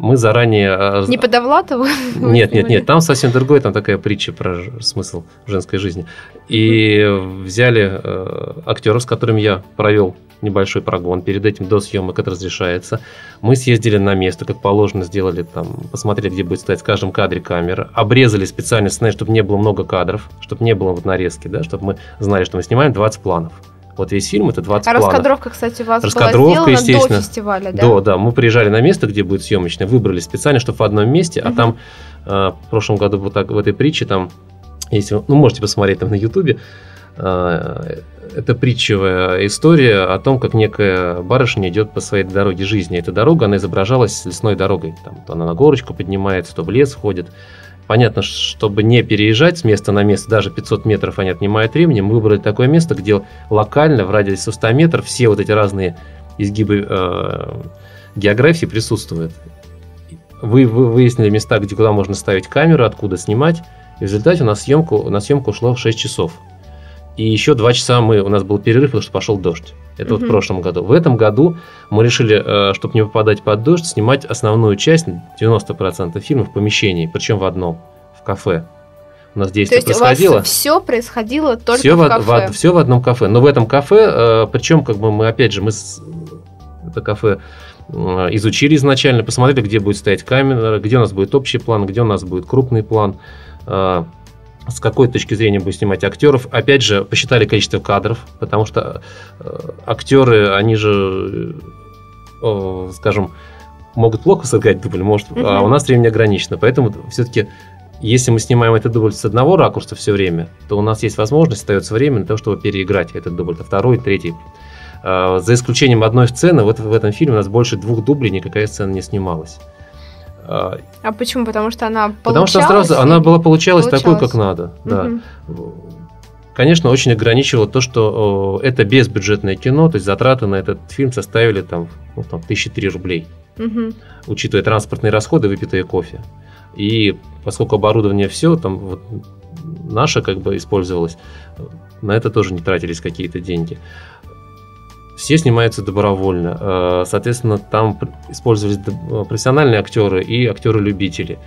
мы заранее... А, Не по Довлатову? Нет, нет, нет, там совсем другой, там такая притча про смысл женской жизни. И взяли э, актеров, с которыми я провел небольшой прогон. Перед этим до съемок это разрешается. Мы съездили на место, как положено, сделали там, посмотрели, где будет стоять в каждом кадре камера, обрезали специально сценарий, чтобы не было много кадров, чтобы не было вот нарезки, да, чтобы мы знали, что мы снимаем 20 планов. Вот весь фильм это 20 а планов. раскадровка, кстати, у вас раскадровка, была естественно, до фестиваля, да? Да, да. Мы приезжали на место, где будет съемочная, выбрали специально, чтобы в одном месте, угу. а там э, в прошлом году вот так в этой притче там, если, ну можете посмотреть там на ютубе, э, это притчевая история о том, как некая барышня идет по своей дороге жизни. Эта дорога, она изображалась лесной дорогой. Там, то она на горочку поднимается, то в лес входит. Понятно, чтобы не переезжать с места на место, даже 500 метров они отнимают времени, мы выбрали такое место, где локально, в радиусе 100 метров, все вот эти разные изгибы э, географии присутствуют. Вы, вы выяснили места, где куда можно ставить камеру, откуда снимать. И в результате у нас съемку, на съемку ушло 6 часов. И еще 2 часа мы, у нас был перерыв, потому что пошел дождь. Это вот в прошлом году. В этом году мы решили, э, чтобы не попадать под дождь, снимать основную часть, 90% фильма в помещении, причем в одном, в кафе. у нас действие То есть происходило. У вас все происходило только все в, в кафе. В, все в одном кафе. Но в этом кафе, э, причем, как бы мы, опять же, мы с, это кафе э, изучили изначально, посмотрели, где будет стоять камера, где у нас будет общий план, где у нас будет крупный план, э, с какой точки зрения будем снимать актеров. Опять же, посчитали количество кадров, потому что актеры, они же, скажем, могут плохо сыграть дубль, может, uh-huh. а у нас времени ограничено. Поэтому все-таки если мы снимаем этот дубль с одного ракурса все время, то у нас есть возможность, остается время на то, чтобы переиграть этот дубль, это второй, третий. А, за исключением одной сцены, вот в этом фильме у нас больше двух дублей никакая сцена не снималась. А, почему? Потому что она получалась? Потому что сразу она была получалась, получалась. такой, как надо. Да. Конечно, очень ограничивало то, что это безбюджетное кино, то есть затраты на этот фильм составили там, ну, там тысячи три рублей, угу. учитывая транспортные расходы, выпитые кофе. И поскольку оборудование все, там вот наше как бы использовалось, на это тоже не тратились какие-то деньги. Все снимаются добровольно. Э, соответственно, там использовались профессиональные актеры и актеры-любители.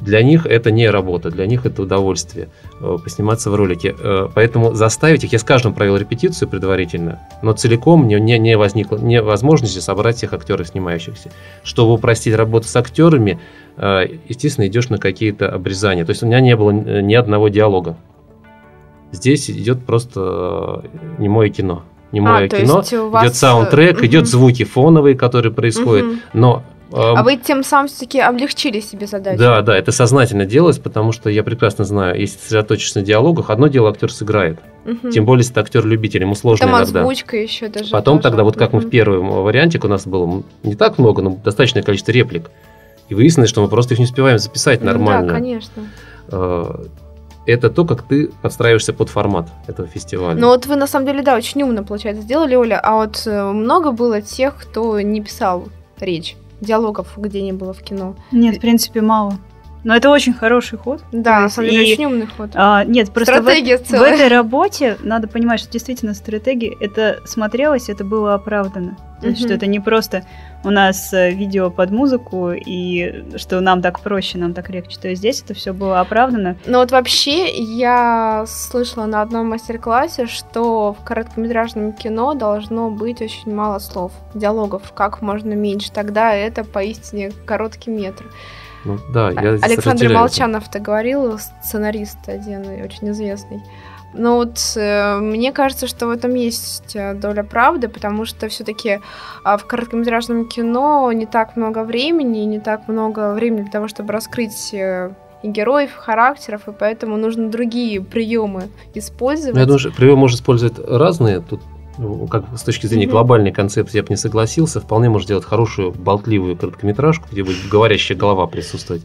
Для них это не работа, для них это удовольствие э, посниматься в ролике. Э, поэтому заставить их, я с каждым провел репетицию предварительно, но целиком не, не, не возникло не возможности собрать всех актеров снимающихся. Чтобы упростить работу с актерами, э, естественно, идешь на какие-то обрезания. То есть у меня не было ни одного диалога. Здесь идет просто немое кино немое а, кино, вас... идет саундтрек, угу. идет звуки фоновые, которые происходят, угу. но а вы тем самым все-таки облегчили себе задачу. Да, да, это сознательно делалось, потому что я прекрасно знаю, если сосредоточишься на диалогах, одно дело актер сыграет. Угу. Тем более, если это актер-любитель, ему сложно Там иногда. озвучка еще даже. Потом тоже. тогда, вот как угу. мы в первом варианте, у нас было не так много, но достаточное количество реплик. И выяснилось, что мы просто их не успеваем записать нормально. Да, конечно. Это то, как ты подстраиваешься под формат этого фестиваля. Ну вот вы на самом деле, да, очень умно, получается, сделали, Оля. А вот э, много было тех, кто не писал речь диалогов, где не было в кино. Нет, в принципе, мало. Но это очень хороший ход. Да, на самом деле, и, очень умный ход. А, нет, просто стратегия в, в этой работе надо понимать, что действительно стратегия, это смотрелось, это было оправдано. То есть, что это не просто у нас э, видео под музыку, и что нам так проще, нам так легче. То есть здесь это все было оправдано. Но вот вообще я слышала на одном мастер-классе, что в короткометражном кино должно быть очень мало слов, диалогов, как можно меньше. Тогда это поистине короткий метр. Ну, да, я Александр Молчанов-то говорил, сценарист один очень известный. Но вот э, мне кажется, что в этом есть э, доля правды, потому что все-таки э, в короткометражном кино не так много времени, не так много времени для того, чтобы раскрыть э, и героев, и характеров, и поэтому нужно другие приемы использовать. Я думаю, что приемы можно использовать разные. Тут ну, как с точки зрения mm-hmm. глобальной концепции я бы не согласился. Вполне можно сделать хорошую болтливую короткометражку, где будет говорящая голова присутствовать.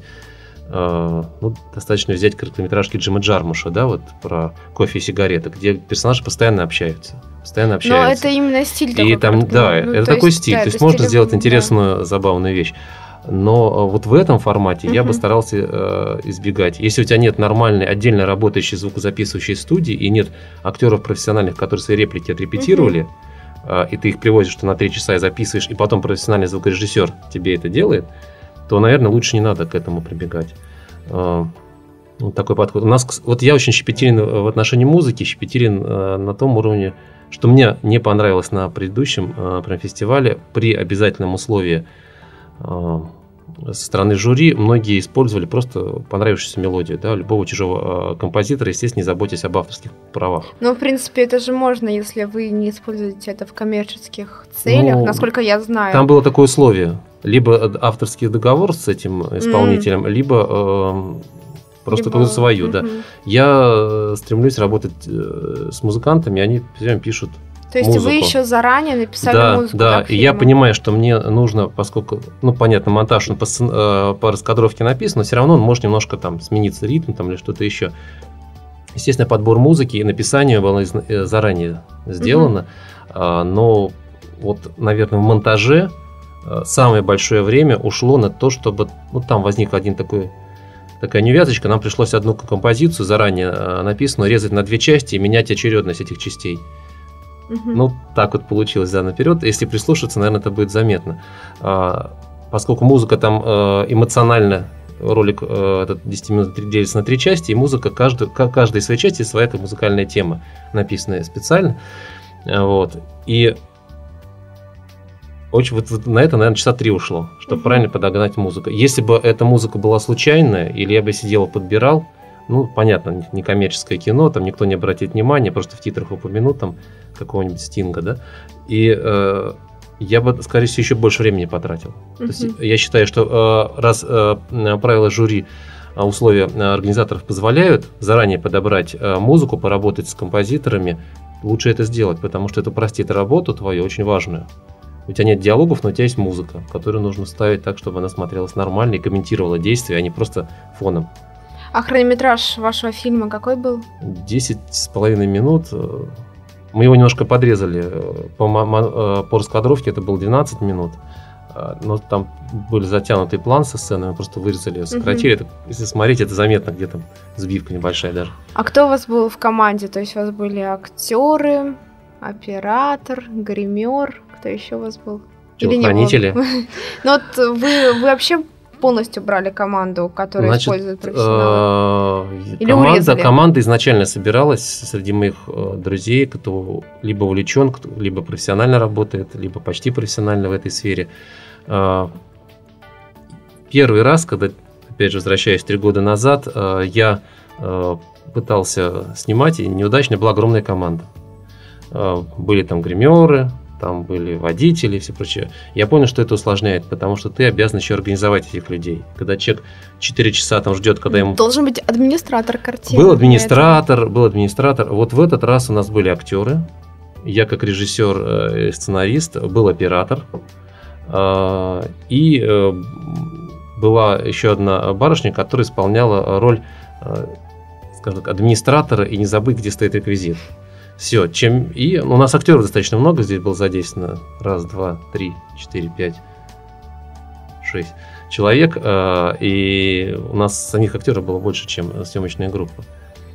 Uh, ну, достаточно взять короткометражки Джима Джармуша, да, вот про кофе и сигареты, где персонажи постоянно общаются. Постоянно общаются. Но это именно стиль такой. И там, да, ну, это такой есть, стиль. Да, то есть можно сделать интересную, да. забавную вещь. Но э, вот в этом формате uh-huh. я бы старался э, избегать. Если у тебя нет нормальной, отдельно работающей звукозаписывающей студии и нет актеров профессиональных, которые свои реплики отрепетировали, uh-huh. э, и ты их привозишь что на три часа и записываешь, и потом профессиональный звукорежиссер тебе это делает, то, наверное, лучше не надо к этому прибегать. Э, вот такой подход. У нас, вот я очень щепетилен в отношении музыки, щепетилен э, на том уровне, что мне не понравилось на предыдущем э, фестивале при обязательном условии э, со стороны жюри многие использовали просто понравившуюся мелодию, да, любого чужого э, композитора, естественно, не заботясь об авторских правах. Ну, в принципе, это же можно, если вы не используете это в коммерческих целях, ну, насколько я знаю. Там было такое условие, либо авторский договор с этим исполнителем, mm. либо э, просто либо... свою, mm-hmm. да. Я стремлюсь работать э, с музыкантами, они прям пишут то есть музыку. вы еще заранее написали да, музыку? Да, и я понимаю, что мне нужно, поскольку, ну, понятно, монтаж он по, э, по раскадровке написан, но все равно он может немножко там смениться ритм там, или что-то еще. Естественно, подбор музыки и написание было э, заранее сделано, mm-hmm. но вот, наверное, в монтаже э, самое большое время ушло на то, чтобы, ну, там возник один такой такая неувязочка, нам пришлось одну композицию заранее написанную резать на две части и менять очередность этих частей. Угу. Ну, так вот получилось, да, наперед. Если прислушаться, наверное, это будет заметно. А, поскольку музыка там э, эмоционально ролик э, этот 10 минут делится на три части, и музыка, каждый, каждой своей части своя как музыкальная тема, написанная специально. Вот. И очень вот, вот на это, наверное, часа три ушло, чтобы uh-huh. правильно подогнать музыку. Если бы эта музыка была случайная, или я бы сидел и подбирал, ну, понятно, не коммерческое кино, там никто не обратит внимания, просто в титрах упомянут там какого-нибудь Стинга, да, и э, я бы, скорее всего, еще больше времени потратил. Uh-huh. То есть я считаю, что э, раз э, правила жюри э, условия э, организаторов позволяют заранее подобрать э, музыку, поработать с композиторами, лучше это сделать, потому что это упростит работу твою, очень важную. У тебя нет диалогов, но у тебя есть музыка, которую нужно ставить так, чтобы она смотрелась нормально и комментировала действия, а не просто фоном. А хронометраж вашего фильма какой был? Десять с половиной минут. Мы его немножко подрезали. По, по раскадровке это было 12 минут. Но там были затянутый план со сцены, мы просто вырезали, сократили. Угу. Это, если смотреть, это заметно где-то сбивка небольшая даже. А кто у вас был в команде? То есть у вас были актеры, оператор, гример, кто еще у вас был? Телохранители. Ну вот вы, вы вообще полностью брали команду, которая Значит, использует профессионалы? Э, Или команда, урезали? команда изначально собиралась среди моих э, друзей, кто либо увлечен, либо профессионально работает, либо почти профессионально в этой сфере. Э, первый раз, когда, опять же, возвращаясь три года назад, я пытался снимать, и неудачно была огромная команда. Были там гримеры, там были водители и все прочее. Я понял, что это усложняет, потому что ты обязан еще организовать этих людей. Когда человек 4 часа там ждет, когда ему... Должен быть администратор картины. Был администратор, был администратор. Вот в этот раз у нас были актеры. Я как режиссер э, и сценарист, был оператор. А, и э, была еще одна барышня, которая исполняла роль, э, скажем так, администратора и не забыть, где стоит реквизит. Все, чем и у нас актеров достаточно много здесь было задействовано. Раз, два, три, четыре, пять, шесть человек, э, и у нас самих актеров было больше, чем съемочная группа.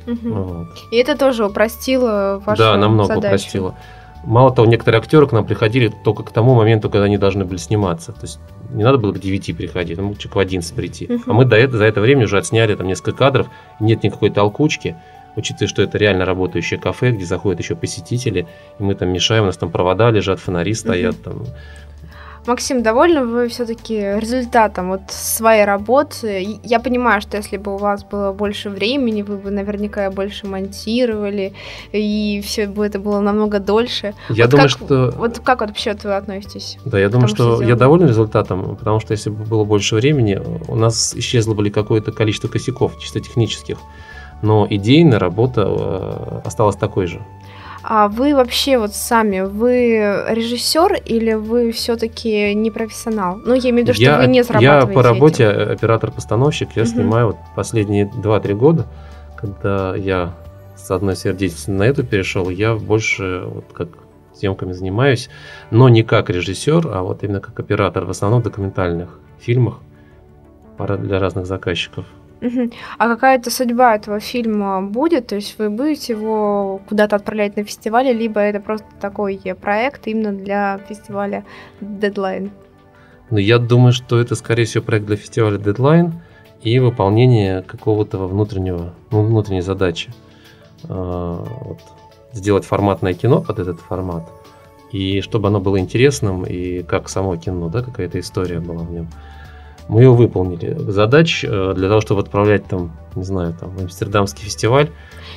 Угу. Вот. И это тоже упростило вашу Да, намного задачу. упростило. Мало того, некоторые актеры к нам приходили только к тому моменту, когда они должны были сниматься. То есть не надо было к 9 приходить, ну, человек в 11 прийти. Угу. А мы до этого, за это время уже отсняли там несколько кадров, нет никакой толкучки учитывая, что это реально работающее кафе, где заходят еще посетители, и мы там мешаем, у нас там провода лежат, фонари стоят там. Максим, довольны вы все-таки результатом вот своей работы? Я понимаю, что если бы у вас было больше времени, вы бы наверняка больше монтировали, и все бы это было намного дольше. Я вот думаю, как, что... Вот как вообще вы относитесь? Да, я думаю, что, что я доволен результатом, потому что если бы было больше времени, у нас исчезло бы какое-то количество косяков, чисто технических но идейная работа э, осталась такой же. А вы вообще вот сами, вы режиссер или вы все-таки не профессионал? Ну, я имею в виду, что я, вы не зарабатываете Я по работе оператор-постановщик, я угу. снимаю вот последние 2-3 года, когда я с одной сферы деятельности на эту перешел, я больше вот как съемками занимаюсь, но не как режиссер, а вот именно как оператор, в основном в документальных фильмах для разных заказчиков. А какая-то судьба этого фильма будет? То есть вы будете его куда-то отправлять на фестивале, либо это просто такой проект именно для фестиваля Deadline? Ну, я думаю, что это, скорее всего, проект для фестиваля Deadline и выполнение какого-то внутреннего, ну, внутренней задачи. А, вот, сделать форматное кино под этот формат, и чтобы оно было интересным, и как само кино, да, какая-то история была в нем мы ее выполнили. Задач э, для того, чтобы отправлять там, не знаю, там, в Амстердамский фестиваль.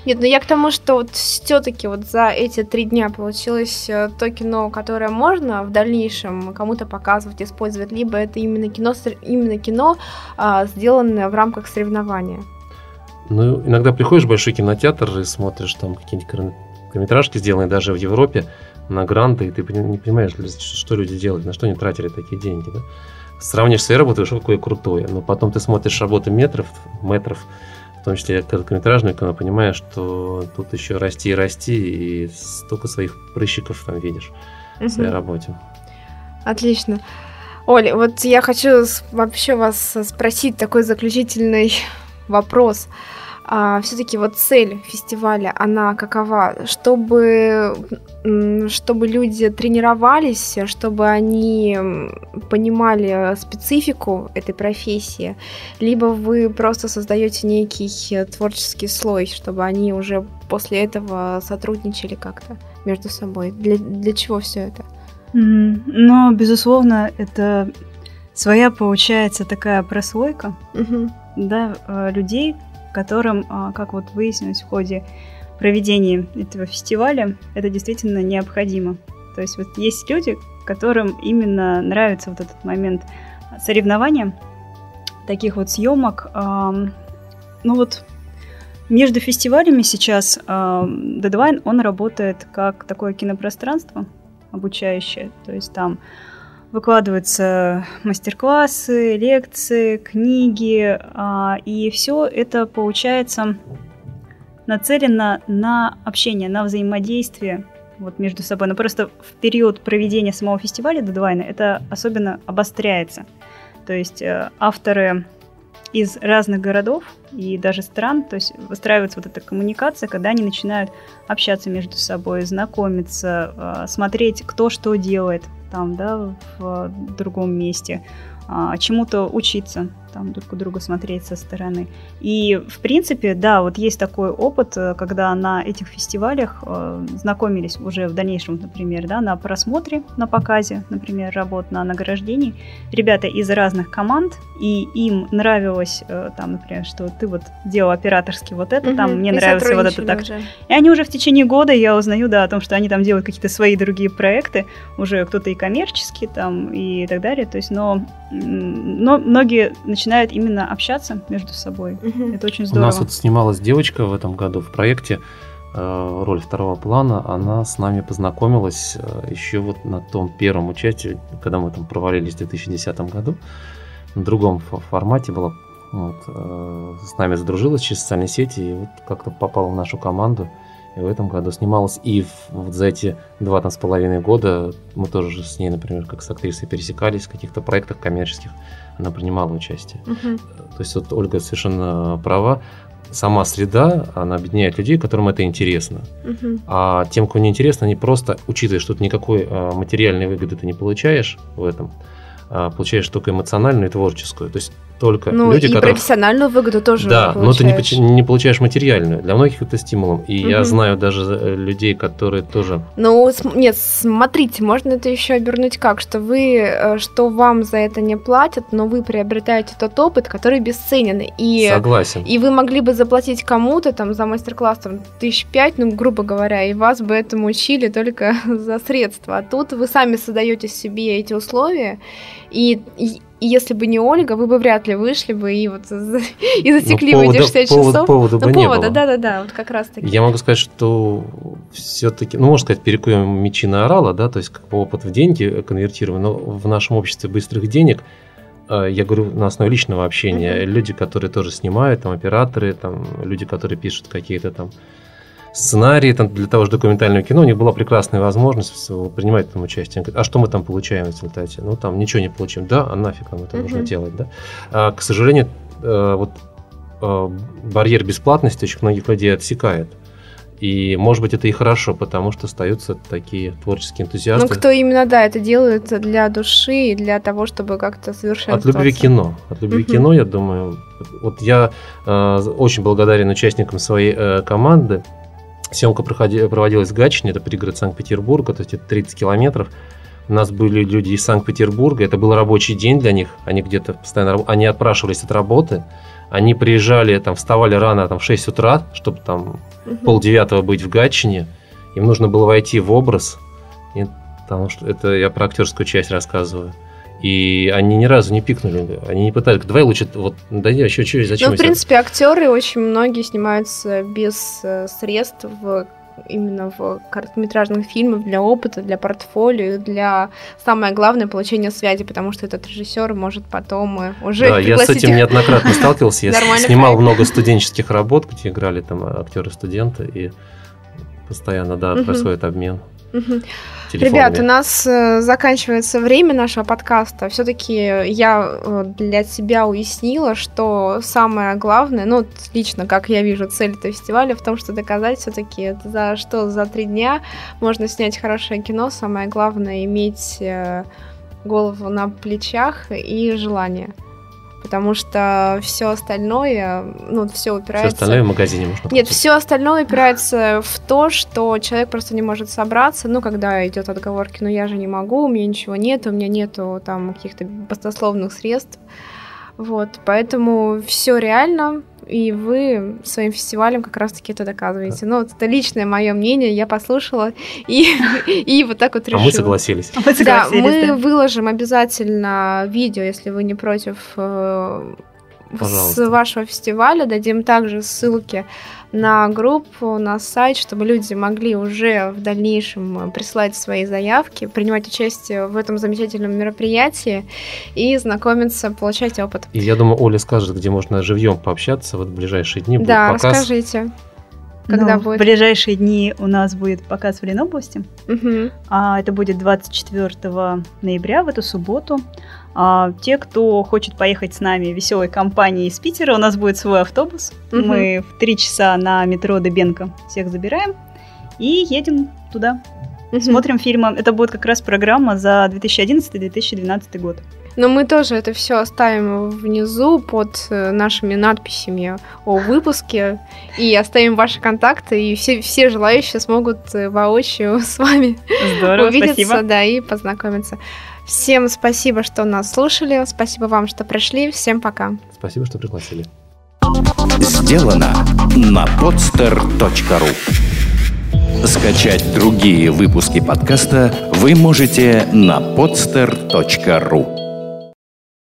Нет, ну я к тому, что вот все-таки вот за эти три дня получилось э, то кино, которое можно в дальнейшем кому-то показывать, использовать, либо это именно кино, именно кино, а, сделанное в рамках соревнования. Ну, иногда приходишь в большой кинотеатр и смотришь там какие-нибудь короткометражки, сделанные даже в Европе, на гранты, и ты не понимаешь, что люди делают, на что они тратили такие деньги, да? Сравнишь свои работы, что какое крутое. Но потом ты смотришь работы метров, метров, в том числе короткометражную кино, понимаешь, что тут еще расти и расти, и столько своих прыщиков там видишь в своей работе. Отлично. Оля, вот я хочу вообще вас спросить такой заключительный вопрос. А все-таки вот цель фестиваля, она какова? Чтобы, чтобы люди тренировались, чтобы они понимали специфику этой профессии, либо вы просто создаете некий творческий слой, чтобы они уже после этого сотрудничали как-то между собой. Для, для чего все это? Но, безусловно, это своя получается такая прослойка mm-hmm. да, э, людей, которым, а, как вот выяснилось в ходе проведения этого фестиваля, это действительно необходимо. То есть вот есть люди, которым именно нравится вот этот момент соревнования, таких вот съемок. Ну вот между фестивалями сейчас Deadline, он работает как такое кинопространство обучающее. То есть там выкладываются мастер-классы, лекции, книги, а, и все это получается нацелено на общение, на взаимодействие вот между собой. Но просто в период проведения самого фестиваля Дедлайна это особенно обостряется. То есть э, авторы из разных городов и даже стран, то есть выстраивается вот эта коммуникация, когда они начинают общаться между собой, знакомиться, э, смотреть, кто что делает, там, да, в другом месте, а, чему-то учиться там друг у друга смотреть со стороны. И, в принципе, да, вот есть такой опыт, э, когда на этих фестивалях э, знакомились уже в дальнейшем, например, да, на просмотре, на показе, например, работ на награждении, ребята из разных команд, и им нравилось, э, там, например, что ты вот делал операторский вот это, угу, там, мне нравится вот это так. Уже. И они уже в течение года, я узнаю, да, о том, что они там делают какие-то свои другие проекты, уже кто-то и коммерческие там, и так далее, то есть, но, но многие начинают именно общаться между собой. Угу. Это очень здорово. У нас вот снималась девочка в этом году в проекте э, роль второго плана. Она с нами познакомилась э, еще вот на том первом участии, когда мы там провалились в 2010 году. На другом формате была. Вот, э, с нами задружилась через социальные сети и вот как-то попала в нашу команду. И в этом году снималась. И вот за эти два там, с половиной года мы тоже с ней, например, как с актрисой пересекались в каких-то проектах коммерческих она принимала участие. Угу. То есть вот Ольга совершенно права. Сама среда, она объединяет людей, которым это интересно. Угу. А тем, кому не интересно, они просто, учитывая, что ты никакой а, материальной выгоды ты не получаешь в этом, а, получаешь только эмоциональную и творческую. То есть только ну, люди, и которые... профессиональную выгоду тоже Да, но ты не, не получаешь материальную. Для многих это стимулом. И угу. я знаю даже э, людей, которые тоже... Ну, нет, смотрите, можно это еще обернуть как, что вы, э, что вам за это не платят, но вы приобретаете тот опыт, который бесценен. И, Согласен. И вы могли бы заплатить кому-то там за мастер-класс там тысяч пять, ну, грубо говоря, и вас бы этому учили только за средства. А тут вы сами создаете себе эти условия, и, и если бы не Ольга, вы бы вряд ли вышли бы и вот и засекли бы эти 60 повода, часов. Повода, ну, повода, да-да-да, вот как раз таки. Я могу сказать, что все-таки, ну, можно сказать, перекуем мечи на орала, да, то есть как бы опыт в деньги конвертируем, но в нашем обществе быстрых денег э, я говорю на основе личного общения. Mm-hmm. Люди, которые тоже снимают, там операторы, там люди, которые пишут какие-то там сценарии там, для того же документального кино, у них была прекрасная возможность принимать там участие. а что мы там получаем в результате? Ну, там ничего не получим. Да, а нафиг нам это uh-huh. нужно делать, да? А, к сожалению, э, вот э, барьер бесплатности очень многих людей отсекает. И, может быть, это и хорошо, потому что остаются такие творческие энтузиасты. Ну, кто именно, да, это делает для души и для того, чтобы как-то совершенствоваться. От любви кино. От любви к кино, я думаю. Вот я э, очень благодарен участникам своей э, команды, Съемка проводилась в Гатчине, это пригород Санкт-Петербурга, то есть это 30 километров. У нас были люди из Санкт-Петербурга, это был рабочий день для них, они где-то постоянно, они отпрашивались от работы, они приезжали, там, вставали рано, там, в 6 утра, чтобы там угу. полдевятого быть в Гатчине, им нужно было войти в образ, и, потому что это я про актерскую часть рассказываю. И они ни разу не пикнули, они не пытались, давай лучше, вот, да я еще что, зачем? Ну, в принципе, актеры очень многие снимаются без э, средств именно в короткометражных фильмах для опыта, для портфолио, для самое главное получения связи, потому что этот режиссер может потом э, уже. Да, я с этим неоднократно сталкивался. Я снимал много студенческих работ, где играли там актеры-студенты, и постоянно, да, происходит обмен. Угу. Ребят, у нас э, заканчивается время нашего подкаста. Все-таки я э, для себя уяснила, что самое главное, ну, лично, как я вижу, цель этого фестиваля в том, что доказать все-таки, за что за три дня можно снять хорошее кино. Самое главное иметь э, голову на плечах и желание потому что все остальное, ну, все упирается... Все остальное в магазине можно купить. Нет, все остальное упирается в то, что человек просто не может собраться, ну, когда идет отговорки, ну, я же не могу, у меня ничего нет, у меня нету там каких-то баснословных средств, вот, поэтому все реально, и вы своим фестивалем как раз-таки это доказываете. Ну, вот это личное мое мнение, я послушала и, и вот так вот решила. А мы согласились. А мы согласились да, мы да. выложим обязательно видео, если вы не против, э, Пожалуйста. с вашего фестиваля, дадим также ссылки на группу, на сайт, чтобы люди могли уже в дальнейшем присылать свои заявки, принимать участие в этом замечательном мероприятии и знакомиться, получать опыт. И я думаю, Оля скажет, где можно живьем пообщаться вот в ближайшие дни. Будет да, показ. расскажите. Когда ну, будет? В ближайшие дни у нас будет показ в Ленобласти. Угу. А, это будет 24 ноября, в эту субботу. А, те, кто хочет поехать с нами веселой компанией из Питера, у нас будет свой автобус. Угу. Мы в три часа на метро Дебенко всех забираем и едем туда. Угу. Смотрим фильмы. Это будет как раз программа за 2011-2012 год. Но мы тоже это все оставим внизу под э, нашими надписями о выпуске и оставим ваши контакты, и все, все желающие смогут э, воочию с вами Здорово, увидеться спасибо. да, и познакомиться. Всем спасибо, что нас слушали. Спасибо вам, что пришли. Всем пока. Спасибо, что пригласили. Сделано на podster.ru Скачать другие выпуски подкаста вы можете на podster.ru